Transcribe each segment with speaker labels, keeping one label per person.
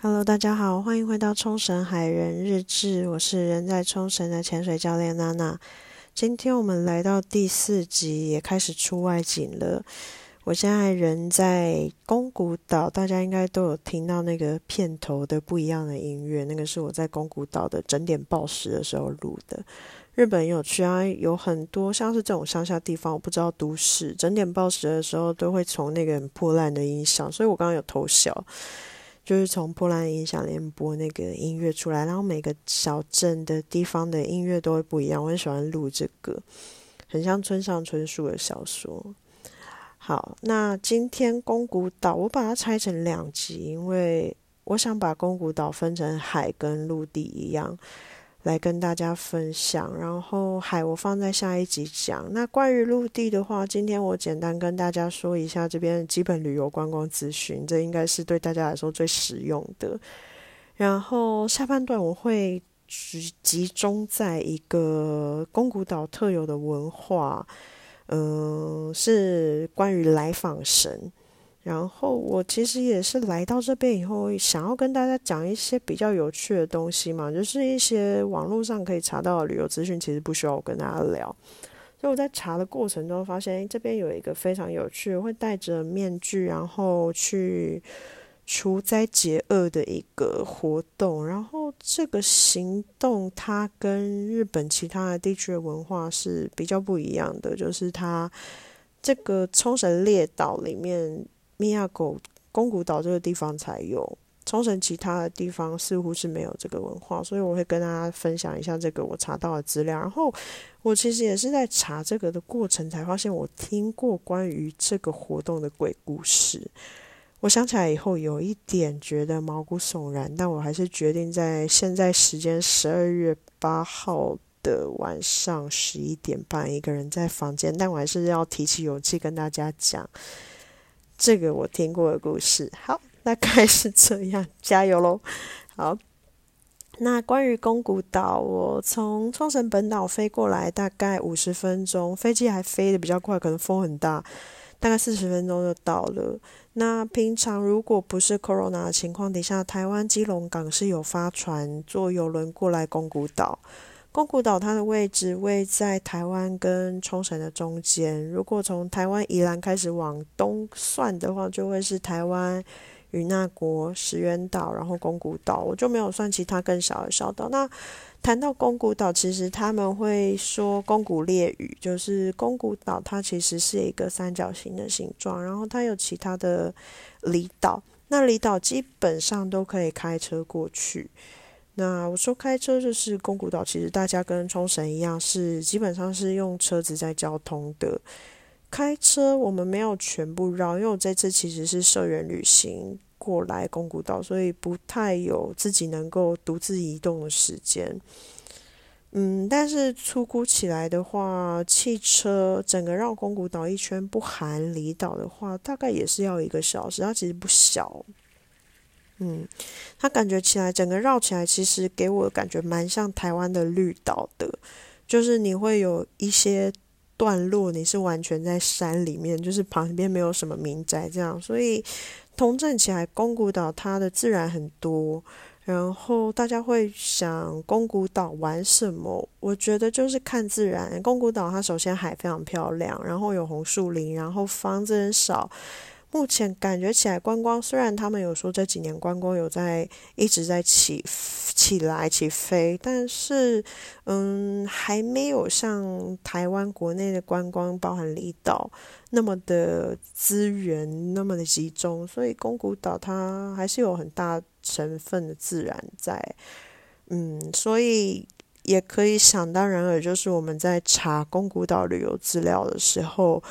Speaker 1: Hello，大家好，欢迎回到冲绳海人日志，我是人在冲绳的潜水教练娜娜。今天我们来到第四集，也开始出外景了。我现在人在宫古岛，大家应该都有听到那个片头的不一样的音乐，那个是我在宫古岛的整点报时的时候录的。日本有趣啊，有很多像是这种乡下地方，我不知道都市整点报时的时候都会从那个很破烂的音响，所以我刚刚有偷笑。就是从波兰音响联播那个音乐出来，然后每个小镇的地方的音乐都会不一样。我很喜欢录这个，很像村上春树的小说。好，那今天宫古岛我把它拆成两集，因为我想把宫古岛分成海跟陆地一样。来跟大家分享，然后海我放在下一集讲。那关于陆地的话，今天我简单跟大家说一下这边基本旅游观光资讯，这应该是对大家来说最实用的。然后下半段我会集集中在一个宫古岛特有的文化，嗯，是关于来访神。然后我其实也是来到这边以后，想要跟大家讲一些比较有趣的东西嘛，就是一些网络上可以查到的旅游资讯，其实不需要我跟大家聊。所以我在查的过程中发现，这边有一个非常有趣，会戴着面具然后去除灾解厄的一个活动。然后这个行动它跟日本其他的地区的文化是比较不一样的，就是它这个冲绳列岛里面。米亚狗宫古岛这个地方才有，冲绳其他的地方似乎是没有这个文化，所以我会跟大家分享一下这个我查到的资料。然后我其实也是在查这个的过程，才发现我听过关于这个活动的鬼故事。我想起来以后，有一点觉得毛骨悚然，但我还是决定在现在时间十二月八号的晚上十一点半，一个人在房间，但我还是要提起勇气跟大家讲。这个我听过的故事，好，大概是这样，加油喽！好，那关于宫古岛，我从冲绳本岛飞过来大概五十分钟，飞机还飞得比较快，可能风很大，大概四十分钟就到了。那平常如果不是 corona 的情况底下，台湾基隆港是有发船坐游轮过来宫古岛。宫古岛它的位置位在台湾跟冲绳的中间。如果从台湾宜兰开始往东算的话，就会是台湾与那国、石垣岛，然后宫古岛。我就没有算其他更小的小岛。那谈到宫古岛，其实他们会说宫古列屿，就是宫古岛它其实是一个三角形的形状，然后它有其他的离岛。那离岛基本上都可以开车过去。那我说开车就是宫古岛，其实大家跟冲绳一样，是基本上是用车子在交通的。开车我们没有全部绕，因为我这次其实是社员旅行过来宫古岛，所以不太有自己能够独自移动的时间。嗯，但是粗估起来的话，汽车整个绕宫古岛一圈不含离岛的话，大概也是要一个小时。它其实不小。嗯，它感觉起来整个绕起来，其实给我感觉蛮像台湾的绿岛的，就是你会有一些段落，你是完全在山里面，就是旁边没有什么民宅这样，所以通镇起来，宫古岛它的自然很多。然后大家会想宫古岛玩什么？我觉得就是看自然。宫古岛它首先海非常漂亮，然后有红树林，然后房子很少。目前感觉起来，观光虽然他们有说这几年观光有在一直在起起来起飞，但是嗯，还没有像台湾国内的观光包含离岛那么的资源那么的集中，所以宫古岛它还是有很大成分的自然在，嗯，所以也可以想当然尔，就是我们在查宫古岛旅游资料的时候。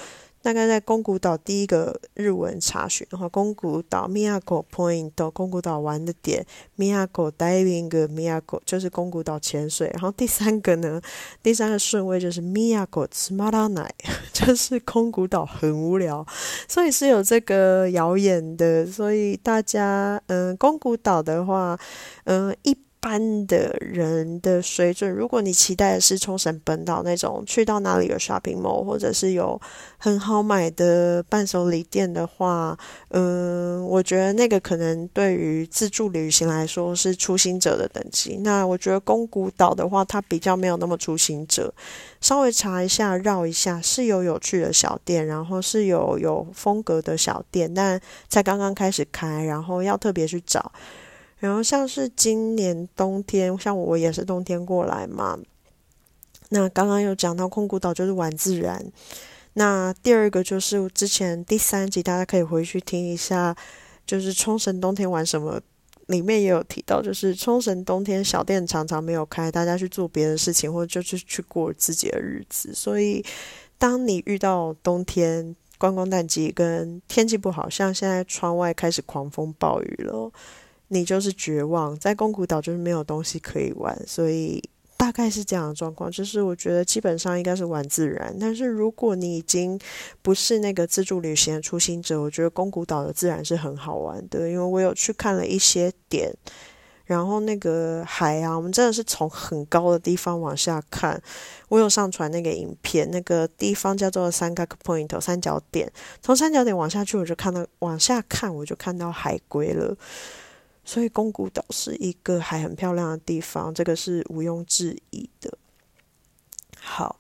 Speaker 1: 大概在宫古岛第一个日文查询的话，宫古岛 Miyako Point 到宫古岛玩的点 Miyako Diving Miyako 就是宫古岛潜水。然后第三个呢，第三个顺位就是 Miyako s m a r a n a 就是宫古岛很无聊，所以是有这个谣言的。所以大家，嗯，宫古岛的话，嗯，一。般的人的水准，如果你期待的是冲绳本岛那种去到哪里有 shopping mall，或者是有很好买的伴手礼店的话，嗯，我觉得那个可能对于自助旅行来说是初心者的等级。那我觉得宫古岛的话，它比较没有那么初心者。稍微查一下，绕一下是有有趣的小店，然后是有有风格的小店，但才刚刚开始开，然后要特别去找。然后像是今年冬天，像我也是冬天过来嘛。那刚刚有讲到空谷岛就是玩自然。那第二个就是之前第三集，大家可以回去听一下，就是冲绳冬天玩什么，里面也有提到，就是冲绳冬天小店常常没有开，大家去做别的事情，或者就是去过自己的日子。所以，当你遇到冬天观光淡季跟天气不好，像现在窗外开始狂风暴雨了。你就是绝望，在宫古岛就是没有东西可以玩，所以大概是这样的状况。就是我觉得基本上应该是玩自然，但是如果你已经不是那个自助旅行的初心者，我觉得宫古岛的自然是很好玩的，因为我有去看了一些点，然后那个海啊，我们真的是从很高的地方往下看，我有上传那个影片，那个地方叫做三角 point 三角点，从三角点往下去，我就看到往下看，我就看到海龟了。所以宫古岛是一个还很漂亮的地方，这个是毋庸置疑的。好，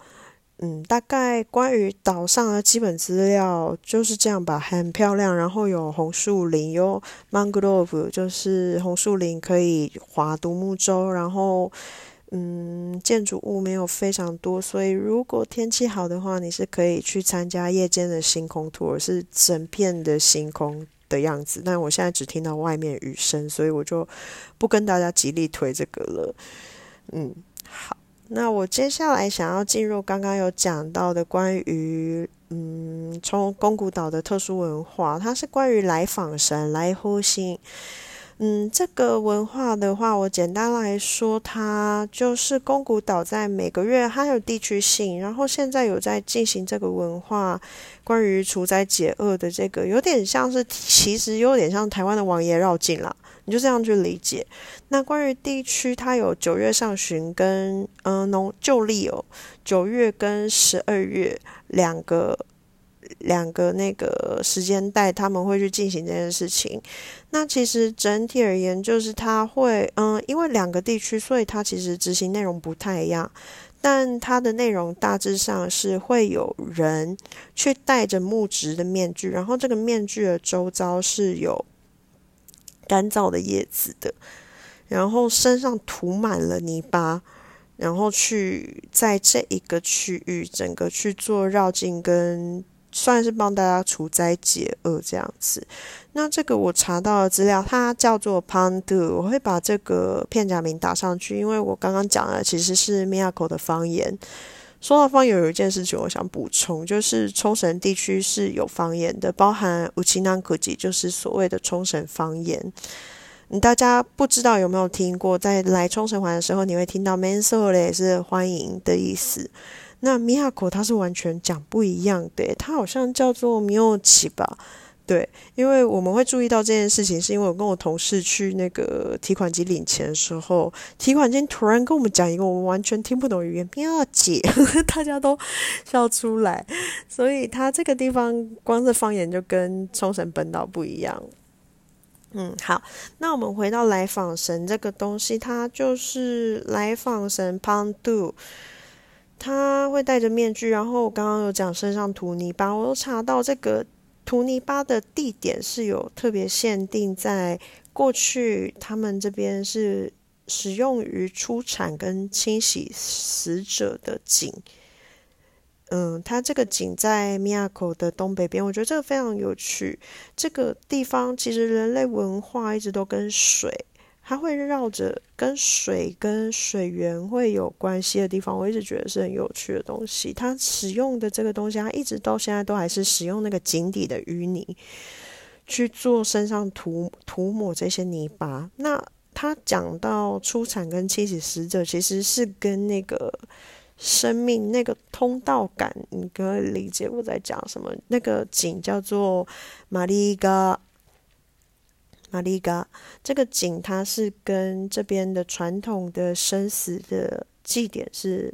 Speaker 1: 嗯，大概关于岛上的基本资料就是这样吧，很漂亮，然后有红树林，有 mangrove，就是红树林可以划独木舟，然后嗯，建筑物没有非常多，所以如果天气好的话，你是可以去参加夜间的星空 tour，是整片的星空。的样子，但我现在只听到外面雨声，所以我就不跟大家极力推这个了。嗯，好，那我接下来想要进入刚刚有讲到的关于嗯，从宫古岛的特殊文化，它是关于来访神来呼吸。嗯，这个文化的话，我简单来说，它就是宫古岛在每个月它有地区性，然后现在有在进行这个文化，关于除灾解厄的这个，有点像是，其实有点像台湾的王爷绕境啦，你就这样去理解。那关于地区，它有九月上旬跟嗯农旧历哦，九月跟十二月两个。两个那个时间带，他们会去进行这件事情。那其实整体而言，就是他会，嗯，因为两个地区，所以它其实执行内容不太一样。但它的内容大致上是会有人去戴着木质的面具，然后这个面具的周遭是有干燥的叶子的，然后身上涂满了泥巴，然后去在这一个区域整个去做绕境跟。算是帮大家除灾解厄这样子。那这个我查到的资料，它叫做 Pandu，我会把这个片假名打上去，因为我刚刚讲的其实是 Miyako 的方言。说到方言，有一件事情我想补充，就是冲绳地区是有方言的，包含 Uchinankuji，就是所谓的冲绳方言。大家不知道有没有听过，在来冲绳玩的时候，你会听到 Mansole 是欢迎的意思。那米亚口它是完全讲不一样的，它好像叫做米奥奇吧？对，因为我们会注意到这件事情，是因为我跟我同事去那个提款机领钱的时候，提款机突然跟我们讲一个我们完全听不懂语言，米奥奇，大家都笑出来。所以它这个地方光是方言就跟冲绳本岛不一样。嗯，好，那我们回到来访神这个东西，它就是来访神 Pandu。他会戴着面具，然后我刚刚有讲身上涂泥巴，我都查到这个涂泥巴的地点是有特别限定，在过去他们这边是使用于出产跟清洗死者的井。嗯，它这个井在米亚口的东北边，我觉得这个非常有趣。这个地方其实人类文化一直都跟水。它会绕着跟水跟水源会有关系的地方，我一直觉得是很有趣的东西。它使用的这个东西，它一直到现在都还是使用那个井底的淤泥去做身上涂涂抹这些泥巴。那他讲到出产跟清洗死者，其实是跟那个生命那个通道感，你可以理解我在讲什么。那个井叫做玛丽嘎。玛丽嘎。这个井它是跟这边的传统的生死的祭典是。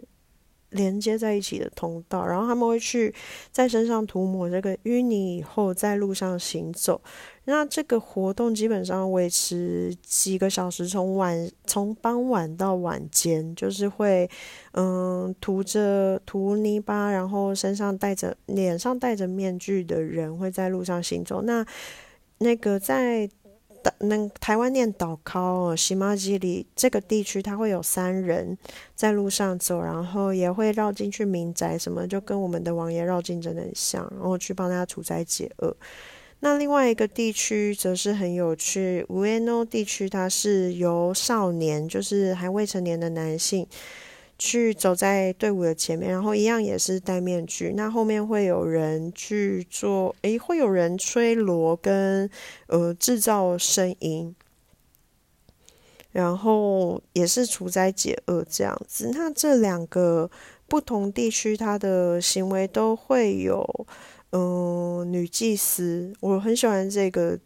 Speaker 1: 连接在一起的通道，然后他们会去在身上涂抹这个淤泥以后，在路上行走。那这个活动基本上维持几个小时，从晚从傍晚到晚间，就是会嗯涂着涂泥巴，然后身上戴着脸上戴着面具的人会在路上行走。那那个在。那台湾念岛考哦，西马基里这个地区，它会有三人在路上走，然后也会绕进去民宅，什么就跟我们的王爷绕境真的很像，然后去帮大家除灾解厄。那另外一个地区则是很有趣，乌耶诺地区，它是由少年，就是还未成年的男性。去走在队伍的前面，然后一样也是戴面具。那后面会有人去做，诶，会有人吹锣跟呃制造声音，然后也是除灾解厄这样子。那这两个不同地区，他的行为都会有嗯女祭司，我很喜欢这个。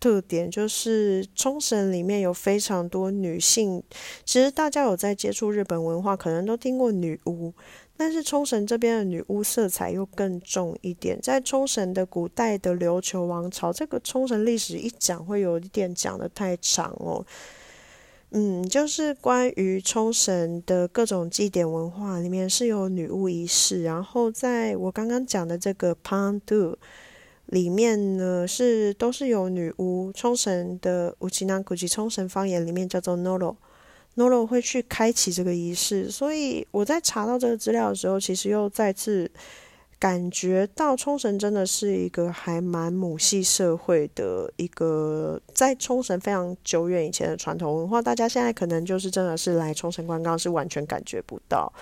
Speaker 1: 特点就是冲绳里面有非常多女性。其实大家有在接触日本文化，可能都听过女巫，但是冲绳这边的女巫色彩又更重一点。在冲绳的古代的琉球王朝，这个冲绳历史一讲会有一点讲的太长哦。嗯，就是关于冲绳的各种祭典文化里面是有女巫仪式，然后在我刚刚讲的这个 Pandu。里面呢是都是有女巫，冲绳的乌吉南古吉冲绳方言里面叫做 Noro，Noro 会去开启这个仪式，所以我在查到这个资料的时候，其实又再次感觉到冲绳真的是一个还蛮母系社会的一个，在冲绳非常久远以前的传统文化，大家现在可能就是真的是来冲绳观光是完全感觉不到。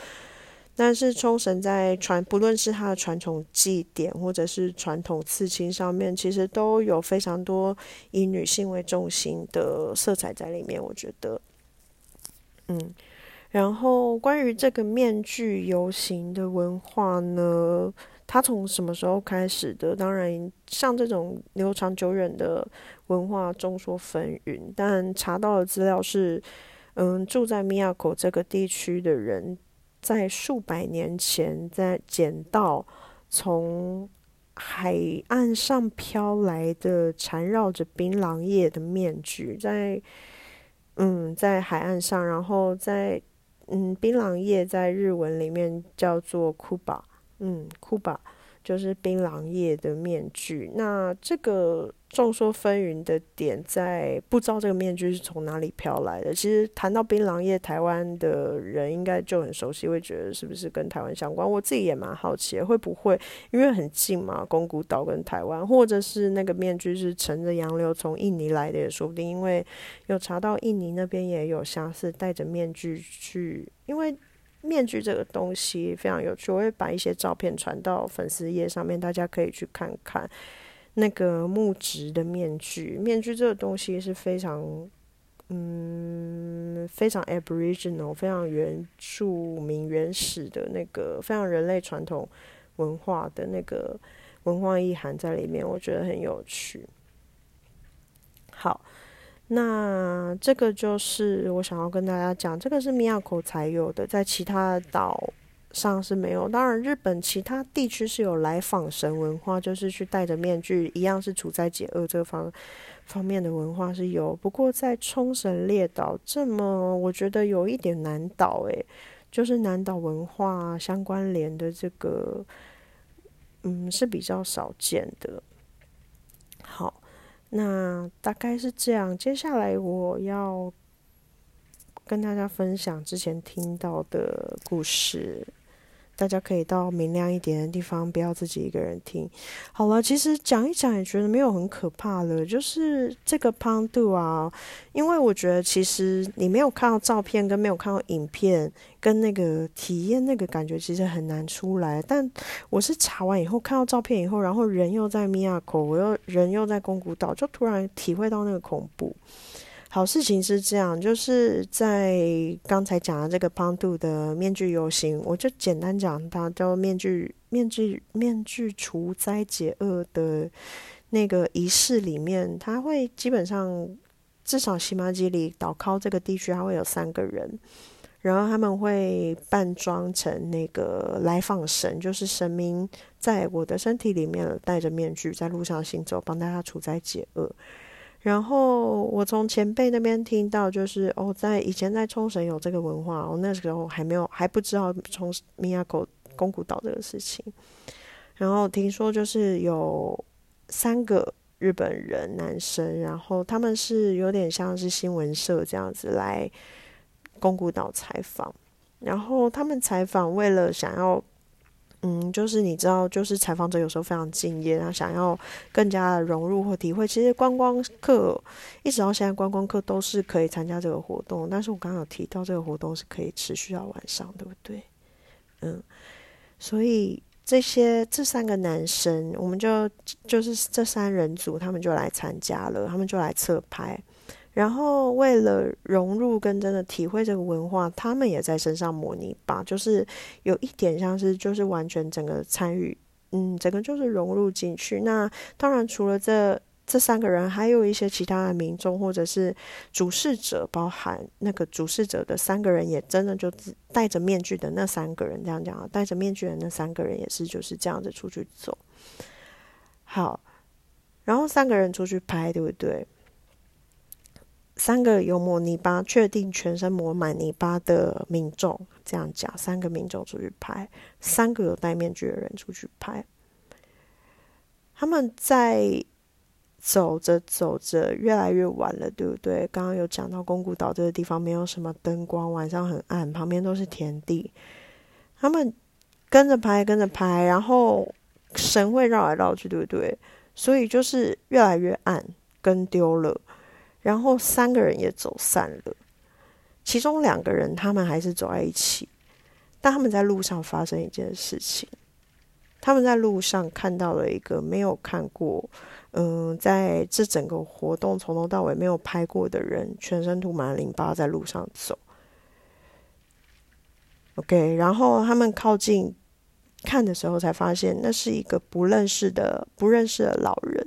Speaker 1: 但是冲绳在传，不论是它的传统祭典，或者是传统刺青上面，其实都有非常多以女性为中心的色彩在里面。我觉得，嗯，然后关于这个面具游行的文化呢，它从什么时候开始的？当然，像这种流长久远的文化众说纷纭，但查到的资料是，嗯，住在米亚口这个地区的人。在数百年前，在捡到从海岸上飘来的缠绕着槟榔叶的面具，在嗯，在海岸上，然后在嗯，槟榔叶在日文里面叫做库巴，嗯，库巴就是槟榔叶的面具。那这个。众说纷纭的点在不知道这个面具是从哪里飘来的。其实谈到槟榔叶，台湾的人应该就很熟悉，会觉得是不是跟台湾相关？我自己也蛮好奇，会不会因为很近嘛，宫古岛跟台湾，或者是那个面具是乘着洋流从印尼来的也说不定。因为有查到印尼那边也有相似戴着面具去，因为面具这个东西非常有趣，我会把一些照片传到粉丝页上面，大家可以去看看。那个木质的面具，面具这个东西是非常，嗯，非常 Aboriginal，非常原住民、原始的那个，非常人类传统文化的那个文化意涵在里面，我觉得很有趣。好，那这个就是我想要跟大家讲，这个是米亚口才有的，在其他岛。上是没有，当然日本其他地区是有来访神文化，就是去戴着面具，一样是处在解厄这方方面的文化是有。不过在冲绳列岛这么，我觉得有一点难岛诶，就是南岛文化相关联的这个，嗯，是比较少见的。好，那大概是这样。接下来我要跟大家分享之前听到的故事。大家可以到明亮一点的地方，不要自己一个人听。好了，其实讲一讲也觉得没有很可怕了。就是这个胖度啊，因为我觉得其实你没有看到照片，跟没有看到影片，跟那个体验那个感觉，其实很难出来。但我是查完以后，看到照片以后，然后人又在米亚口，我又人又在宫古岛，就突然体会到那个恐怖。好事情是这样，就是在刚才讲的这个胖度的面具游行，我就简单讲它叫面具面具面具除灾解厄的那个仪式里面，他会基本上至少西马基里岛靠这个地区，它会有三个人，然后他们会扮装成那个来访神，就是神明在我的身体里面戴着面具在路上行走，帮大家除灾解厄。然后我从前辈那边听到，就是哦，在以前在冲绳有这个文化，我那时候还没有还不知道冲米亚口宫古岛这个事情。然后听说就是有三个日本人男生，然后他们是有点像是新闻社这样子来宫古岛采访，然后他们采访为了想要。嗯，就是你知道，就是采访者有时候非常敬业，然后想要更加的融入或体会。其实观光客一直到现在，观光客都是可以参加这个活动。但是我刚刚有提到，这个活动是可以持续到晚上，对不对？嗯，所以这些这三个男生，我们就就是这三人组，他们就来参加了，他们就来侧拍。然后为了融入跟真的体会这个文化，他们也在身上模拟吧，就是有一点像是就是完全整个参与，嗯，整个就是融入进去。那当然除了这这三个人，还有一些其他的民众或者是主事者，包含那个主事者的三个人，也真的就戴着面具的那三个人，这样讲啊，戴着面具的那三个人也是就是这样子出去走。好，然后三个人出去拍，对不对？三个有抹泥巴，确定全身抹满泥巴的民众，这样讲，三个民众出去拍，三个有戴面具的人出去拍。他们在走着走着，越来越晚了，对不对？刚刚有讲到宫古岛这个地方没有什么灯光，晚上很暗，旁边都是田地。他们跟着拍，跟着拍，然后神会绕来绕去，对不对？所以就是越来越暗，跟丢了。然后三个人也走散了，其中两个人他们还是走在一起，但他们在路上发生一件事情，他们在路上看到了一个没有看过，嗯，在这整个活动从头到尾没有拍过的人，全身涂满淋巴在路上走。OK，然后他们靠近看的时候，才发现那是一个不认识的、不认识的老人。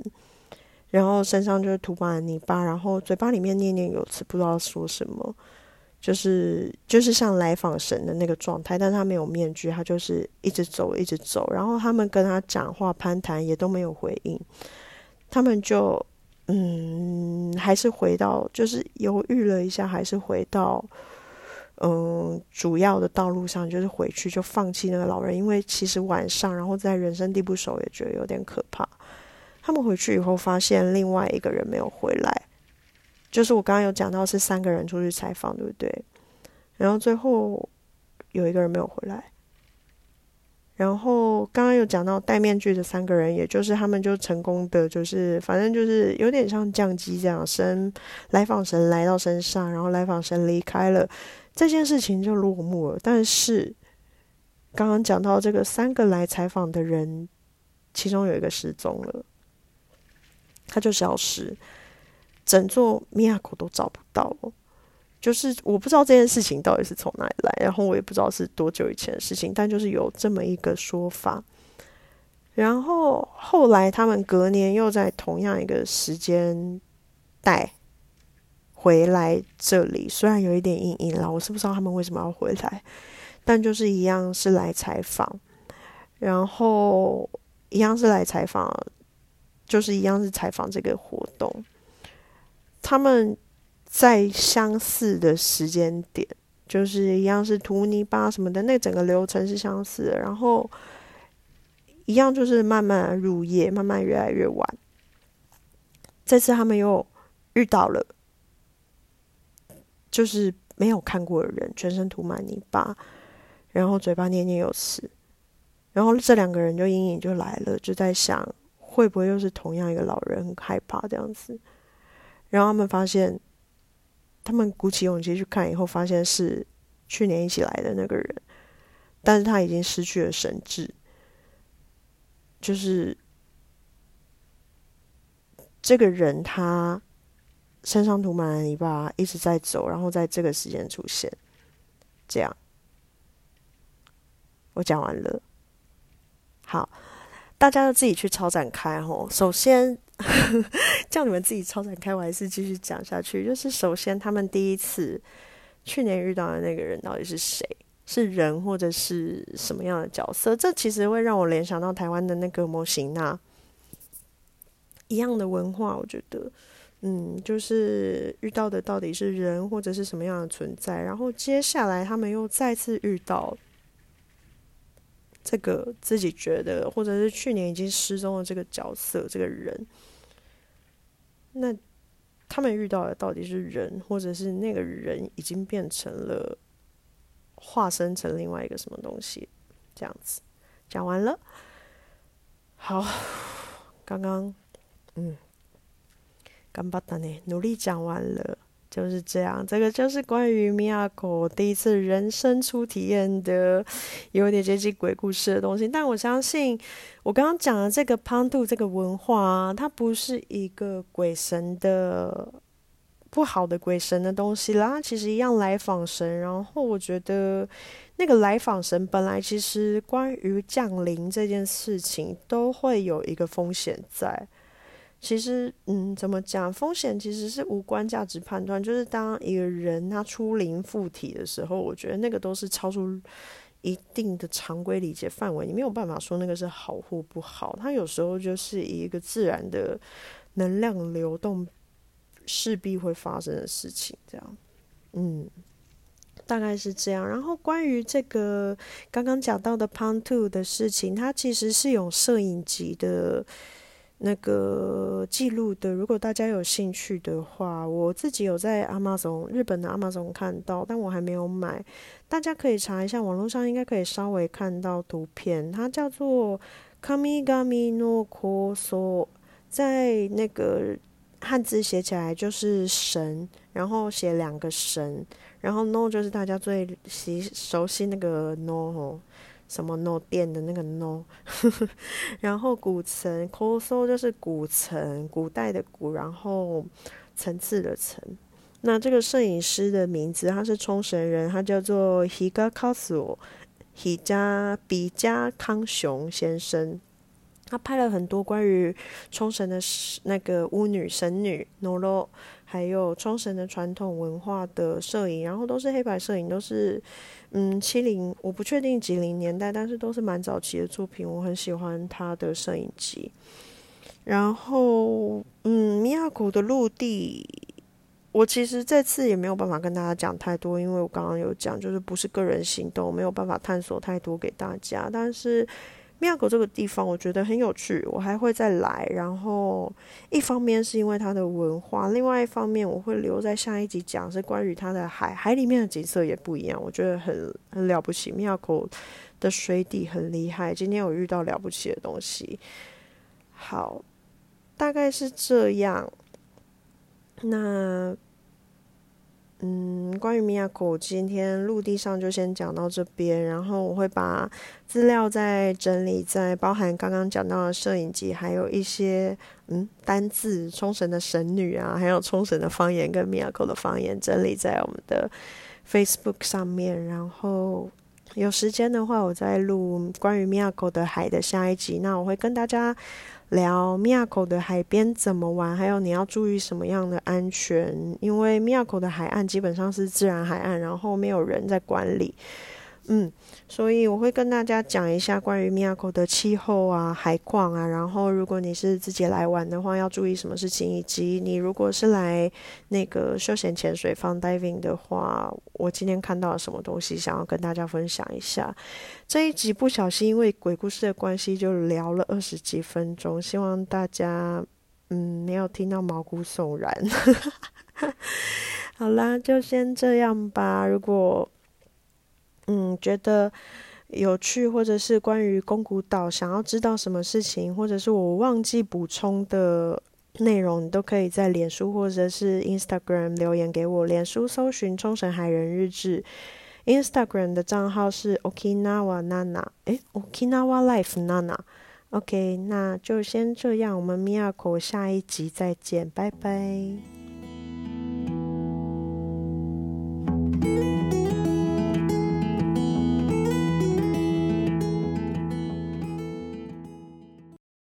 Speaker 1: 然后身上就是涂满了泥巴，然后嘴巴里面念念有词，不知道说什么，就是就是像来访神的那个状态，但他没有面具，他就是一直走，一直走。然后他们跟他讲话、攀谈也都没有回应，他们就嗯，还是回到，就是犹豫了一下，还是回到嗯主要的道路上，就是回去就放弃那个老人，因为其实晚上，然后在人生地不熟，也觉得有点可怕。他们回去以后，发现另外一个人没有回来，就是我刚刚有讲到是三个人出去采访，对不对？然后最后有一个人没有回来，然后刚刚有讲到戴面具的三个人，也就是他们就成功的，就是反正就是有点像降机这样，神来访神来到身上，然后来访神离开了，这件事情就落幕了。但是刚刚讲到这个三个来采访的人，其中有一个失踪了。他就消失，整座米亚口都找不到了。就是我不知道这件事情到底是从哪里来，然后我也不知道是多久以前的事情，但就是有这么一个说法。然后后来他们隔年又在同样一个时间带回来这里，虽然有一点阴影了，我是不知道他们为什么要回来，但就是一样是来采访，然后一样是来采访。就是一样是采访这个活动，他们在相似的时间点，就是一样是涂泥巴什么的，那整个流程是相似的。然后一样就是慢慢入夜，慢慢越来越晚。这次他们又遇到了，就是没有看过的人，全身涂满泥巴，然后嘴巴念念有词，然后这两个人就阴影就来了，就在想。会不会又是同样一个老人很害怕这样子？然后他们发现，他们鼓起勇气去看以后，发现是去年一起来的那个人，但是他已经失去了神智，就是这个人他身上涂满了泥巴，一直在走，然后在这个时间出现，这样，我讲完了，好。大家要自己去超展开哦。首先，叫你们自己超展开，我还是继续讲下去。就是首先，他们第一次去年遇到的那个人到底是谁？是人或者是什么样的角色？这其实会让我联想到台湾的那个模型呐，一样的文化。我觉得，嗯，就是遇到的到底是人或者是什么样的存在？然后接下来他们又再次遇到这个自己觉得或者是去年已经失踪的这个角色，这个人，那他们遇到的到底是人，或者是那个人已经变成了？化身成另外一个什么东西，这样子讲完了。好，刚刚嗯，干巴达呢，努力讲完了，就是这样。这个就是关于米亚狗第一次人生初体验的，有点接近鬼故事的东西。但我相信，我刚刚讲的这个潘度这个文化，它不是一个鬼神的。不好的鬼神的东西啦，其实一样来访神。然后我觉得那个来访神本来其实关于降临这件事情都会有一个风险在。其实，嗯，怎么讲？风险其实是无关价值判断。就是当一个人他出灵附体的时候，我觉得那个都是超出一定的常规理解范围，你没有办法说那个是好或不好。它有时候就是一个自然的能量流动。势必会发生的事情，这样，嗯，大概是这样。然后关于这个刚刚讲到的 Pound Two 的事情，它其实是有摄影集的那个记录的。如果大家有兴趣的话，我自己有在 Amazon 日本的 Amazon 看到，但我还没有买。大家可以查一下，网络上应该可以稍微看到图片。它叫做 Kamigami no Koso，在那个。汉字写起来就是神，然后写两个神，然后 no 就是大家最习熟悉那个 no 什么 no 店的那个 no，然后古城 koso 就是古城，古代的古，然后层次的层。那这个摄影师的名字他是冲绳人，他叫做 Higakasu Higa 比加康雄先生。他拍了很多关于冲绳的那个巫女神女 Noro，还有冲绳的传统文化的摄影，然后都是黑白摄影，都是嗯七零，我不确定几零年代，但是都是蛮早期的作品，我很喜欢他的摄影机。然后嗯，米亚谷的陆地，我其实这次也没有办法跟大家讲太多，因为我刚刚有讲，就是不是个人行动，没有办法探索太多给大家，但是。妙口这个地方我觉得很有趣，我还会再来。然后一方面是因为它的文化，另外一方面我会留在下一集讲，是关于它的海，海里面的景色也不一样，我觉得很很了不起。妙口的水底很厉害，今天有遇到了不起的东西。好，大概是这样。那。嗯，关于米亚狗，今天陆地上就先讲到这边，然后我会把资料再整理，在包含刚刚讲到的摄影机，还有一些嗯单字，冲绳的神女啊，还有冲绳的方言跟米亚狗的方言，整理在我们的 Facebook 上面。然后有时间的话，我再录关于米亚狗的海的下一集，那我会跟大家。聊米亚口的海边怎么玩，还有你要注意什么样的安全？因为米亚口的海岸基本上是自然海岸，然后没有人在管理。嗯，所以我会跟大家讲一下关于米亚口的气候啊、海况啊，然后如果你是自己来玩的话，要注意什么事情，以及你如果是来那个休闲潜水、放 diving 的话，我今天看到了什么东西，想要跟大家分享一下。这一集不小心因为鬼故事的关系，就聊了二十几分钟，希望大家嗯没有听到毛骨悚然。好啦，就先这样吧。如果嗯，觉得有趣，或者是关于宫古岛想要知道什么事情，或者是我忘记补充的内容，你都可以在脸书或者是 Instagram 留言给我。脸书搜寻冲绳海人日志，Instagram 的账号是 Okinawa Nana，诶，Okinawa Life Nana。OK，那就先这样，我们 Miyako 下一集再见，拜拜。